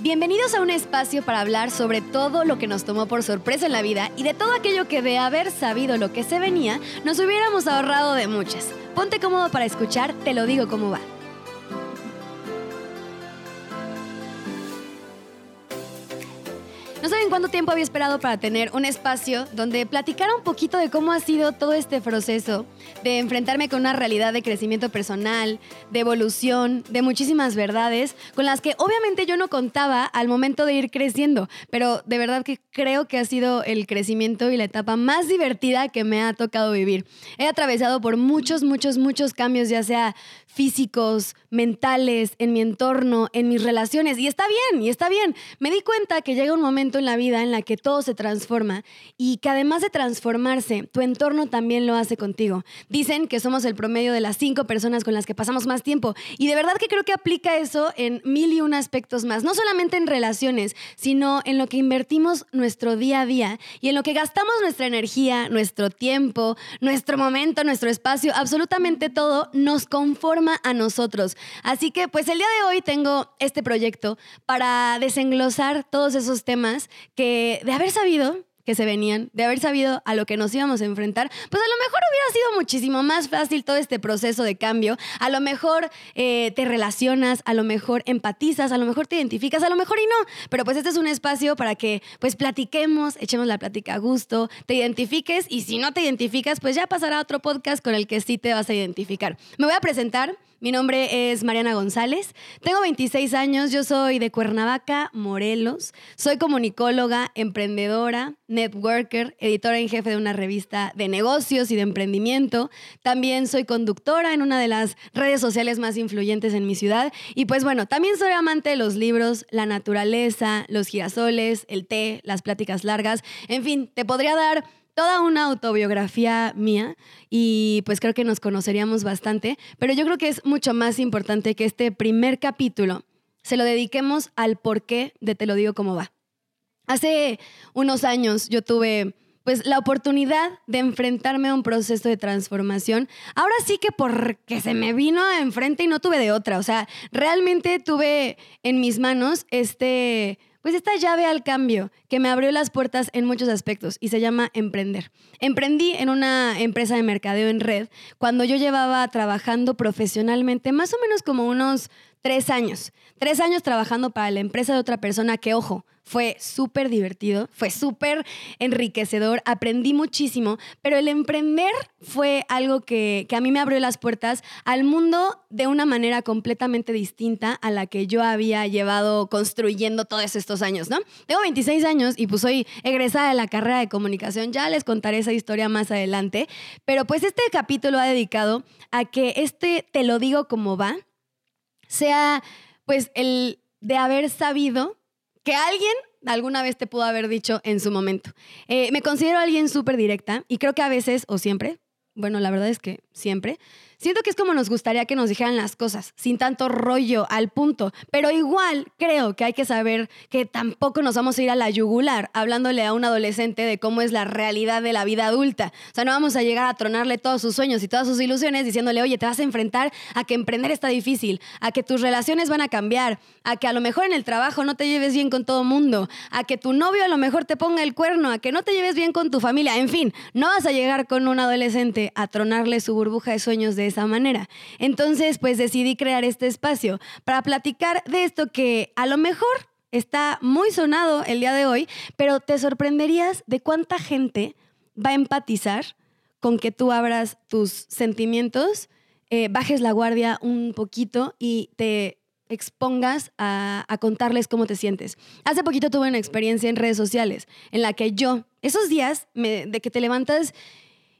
Bienvenidos a un espacio para hablar sobre todo lo que nos tomó por sorpresa en la vida y de todo aquello que de haber sabido lo que se venía, nos hubiéramos ahorrado de muchas. Ponte cómodo para escuchar, te lo digo cómo va. No saben cuánto tiempo había esperado para tener un espacio donde platicara un poquito de cómo ha sido todo este proceso de enfrentarme con una realidad de crecimiento personal, de evolución, de muchísimas verdades, con las que obviamente yo no contaba al momento de ir creciendo, pero de verdad que creo que ha sido el crecimiento y la etapa más divertida que me ha tocado vivir. He atravesado por muchos, muchos, muchos cambios, ya sea físicos, mentales, en mi entorno, en mis relaciones, y está bien, y está bien. Me di cuenta que llega un momento en la vida en la que todo se transforma y que además de transformarse, tu entorno también lo hace contigo. Dicen que somos el promedio de las cinco personas con las que pasamos más tiempo y de verdad que creo que aplica eso en mil y un aspectos más, no solamente en relaciones, sino en lo que invertimos nuestro día a día y en lo que gastamos nuestra energía, nuestro tiempo, nuestro momento, nuestro espacio, absolutamente todo nos conforma a nosotros. Así que pues el día de hoy tengo este proyecto para desenglosar todos esos temas que de haber sabido que se venían, de haber sabido a lo que nos íbamos a enfrentar, pues a lo mejor hubiera sido muchísimo más fácil todo este proceso de cambio. A lo mejor eh, te relacionas, a lo mejor empatizas, a lo mejor te identificas, a lo mejor y no. Pero pues este es un espacio para que pues platiquemos, echemos la plática a gusto, te identifiques y si no te identificas, pues ya pasará otro podcast con el que sí te vas a identificar. Me voy a presentar. Mi nombre es Mariana González, tengo 26 años, yo soy de Cuernavaca, Morelos, soy comunicóloga, emprendedora, networker, editora en jefe de una revista de negocios y de emprendimiento, también soy conductora en una de las redes sociales más influyentes en mi ciudad. Y pues bueno, también soy amante de los libros, la naturaleza, los girasoles, el té, las pláticas largas, en fin, te podría dar toda una autobiografía mía y pues creo que nos conoceríamos bastante, pero yo creo que es mucho más importante que este primer capítulo. Se lo dediquemos al porqué de Te lo digo cómo va. Hace unos años yo tuve pues la oportunidad de enfrentarme a un proceso de transformación. Ahora sí que porque se me vino enfrente y no tuve de otra, o sea, realmente tuve en mis manos este pues esta llave al cambio que me abrió las puertas en muchos aspectos y se llama emprender. Emprendí en una empresa de mercadeo en red cuando yo llevaba trabajando profesionalmente más o menos como unos tres años. Tres años trabajando para la empresa de otra persona que, ojo, fue súper divertido, fue súper enriquecedor, aprendí muchísimo, pero el emprender fue algo que, que, a mí me abrió las puertas al mundo de una manera completamente distinta a la que yo había llevado construyendo todos estos años, ¿no? Tengo 26 años y pues soy egresada de la carrera de comunicación, ya les contaré esa historia más adelante, pero pues este capítulo ha dedicado a que este te lo digo como va, sea pues el de haber sabido que alguien alguna vez te pudo haber dicho en su momento. Eh, me considero alguien súper directa y creo que a veces, o siempre, bueno, la verdad es que siempre, Siento que es como nos gustaría que nos dijeran las cosas, sin tanto rollo, al punto. Pero igual creo que hay que saber que tampoco nos vamos a ir a la yugular hablándole a un adolescente de cómo es la realidad de la vida adulta. O sea, no vamos a llegar a tronarle todos sus sueños y todas sus ilusiones diciéndole, oye, te vas a enfrentar a que emprender está difícil, a que tus relaciones van a cambiar, a que a lo mejor en el trabajo no te lleves bien con todo mundo, a que tu novio a lo mejor te ponga el cuerno, a que no te lleves bien con tu familia. En fin, no vas a llegar con un adolescente a tronarle su burbuja de sueños de esa manera. Entonces, pues decidí crear este espacio para platicar de esto que a lo mejor está muy sonado el día de hoy, pero te sorprenderías de cuánta gente va a empatizar con que tú abras tus sentimientos, eh, bajes la guardia un poquito y te expongas a, contarles cómo te sientes. Hace poquito tuve una experiencia en redes sociales en la que yo, esos días de que te levantas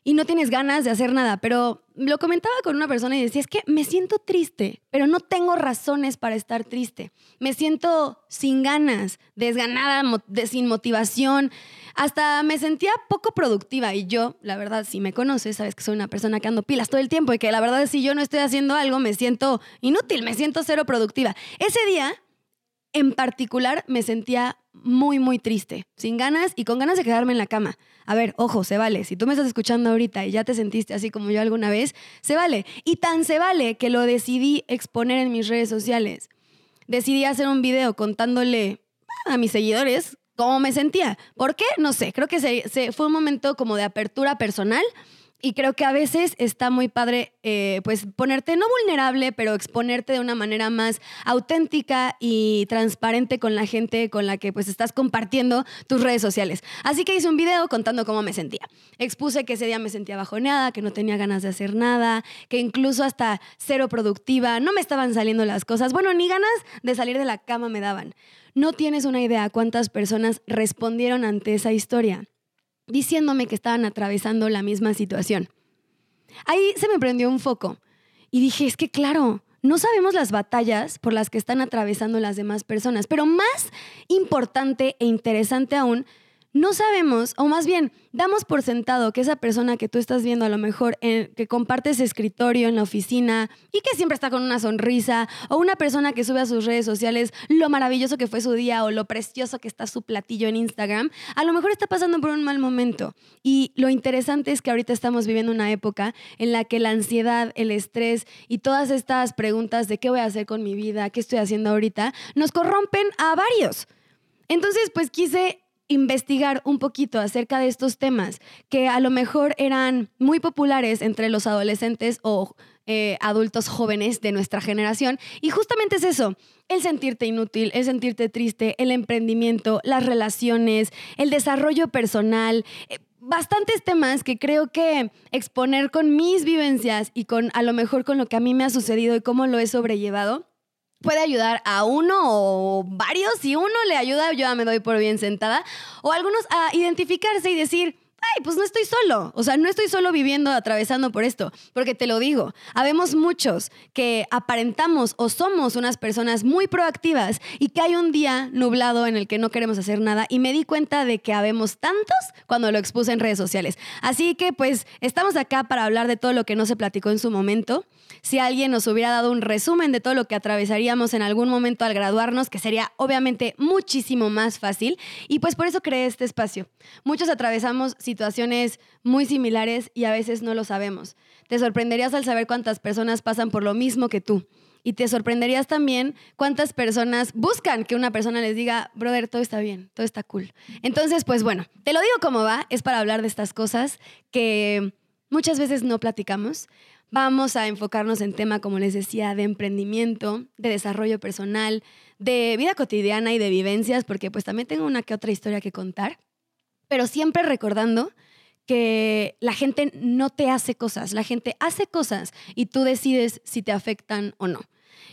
y no tienes ganas de hacer nada, pero lo comentaba con una persona y decía, es que me siento triste, pero no tengo razones para estar triste. Me siento sin ganas, desganada, sin motivación, hasta me sentía poco productiva y yo, la verdad, si me conoces, sabes que soy una persona que ando pilas todo el tiempo y que la verdad si yo no estoy haciendo algo me siento inútil, me siento cero productiva. Ese día en particular me sentía muy, muy triste, sin ganas y con ganas de quedarme en la cama. A ver, ojo, se vale. Si tú me estás escuchando ahorita y ya te sentiste así como yo alguna vez, se vale. Y tan se vale que lo decidí exponer en mis redes sociales. decidí hacer un video contándole a mis seguidores cómo me sentía. ¿Por qué? No sé, creo que se, fue un momento como de apertura personal y creo que a veces está muy padre, eh, pues ponerte no vulnerable, pero exponerte de una manera más auténtica y transparente con la gente con la que pues estás compartiendo tus redes sociales. Así que hice un video contando cómo me sentía. Expuse que ese día me sentía bajoneada, que no tenía ganas de hacer nada, que incluso hasta cero productiva, no me estaban saliendo las cosas. Bueno, ni ganas de salir de la cama me daban. No tienes una idea cuántas personas respondieron ante esa historia diciéndome que estaban atravesando la misma situación. Ahí se me prendió un foco y dije, es que claro, no sabemos las batallas por las que están atravesando las demás personas, pero más importante e interesante aún, no sabemos, o más bien, damos por sentado que esa persona que tú estás viendo a lo mejor que comparte ese escritorio en la oficina y que siempre está con una sonrisa, o una persona que sube a sus redes sociales lo maravilloso que fue su día o lo precioso que está su platillo en Instagram, a lo mejor está pasando por un mal momento. Y lo interesante es que ahorita estamos viviendo una época en la que la ansiedad, el estrés y todas estas preguntas de qué voy a hacer con mi vida, qué estoy haciendo ahorita, nos corrompen a varios. Entonces, pues quise investigar un poquito acerca de estos temas que a lo mejor eran muy populares entre los adolescentes o eh, adultos jóvenes de nuestra generación. Y justamente es eso, el sentirte inútil, el sentirte triste, el emprendimiento, las relaciones, el desarrollo personal. Eh, bastantes temas que creo que exponer con mis vivencias y con a lo mejor con lo que a mí me ha sucedido y cómo lo he sobrellevado, puede ayudar a uno o varios. Si uno le ayuda, yo ya me doy por bien sentada. O algunos a identificarse y decir, pues no estoy solo. O sea, no estoy solo viviendo, atravesando por esto. Porque te lo digo, habemos muchos que aparentamos o somos unas personas muy proactivas y que hay un día nublado en el que no queremos hacer nada. Y me di cuenta de que habemos tantos cuando lo expuse en redes sociales. Así que pues estamos acá para hablar de todo lo que no se platicó en su momento si alguien nos hubiera dado un resumen de todo lo que atravesaríamos en algún momento al graduarnos, que sería obviamente muchísimo más fácil. Y pues por eso creé este espacio. Muchos atravesamos situaciones muy similares y a veces no lo sabemos. Te sorprenderías al saber cuántas personas pasan por lo mismo que tú. Y te sorprenderías también cuántas personas buscan que una persona les diga, brother, todo está bien, todo está cool. Entonces, pues bueno, te lo digo como va, es para hablar de estas cosas que muchas veces no platicamos. Vamos a enfocarnos en tema, como les decía, de emprendimiento, de desarrollo personal, de vida cotidiana y de vivencias, porque pues también tengo una que otra historia que contar, pero siempre recordando que la gente no te hace cosas, la gente hace cosas y tú decides si te afectan o no.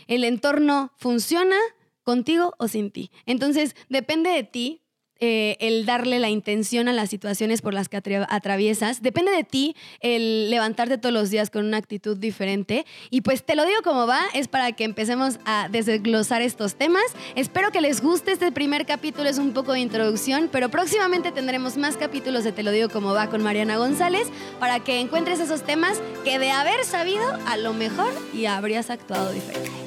El entorno funciona contigo o sin ti. Entonces, depende de ti eh, el darle la intención a las situaciones por las que atraviesas. Depende de ti el levantarte todos los días con una actitud diferente. Y pues te lo digo como va, es para que empecemos a desglosar estos temas. Espero que les guste este primer capítulo, es un poco de introducción, pero próximamente tendremos más capítulos de Te lo digo como va con Mariana González para que encuentres esos temas que de haber sabido a lo mejor y habrías actuado diferente.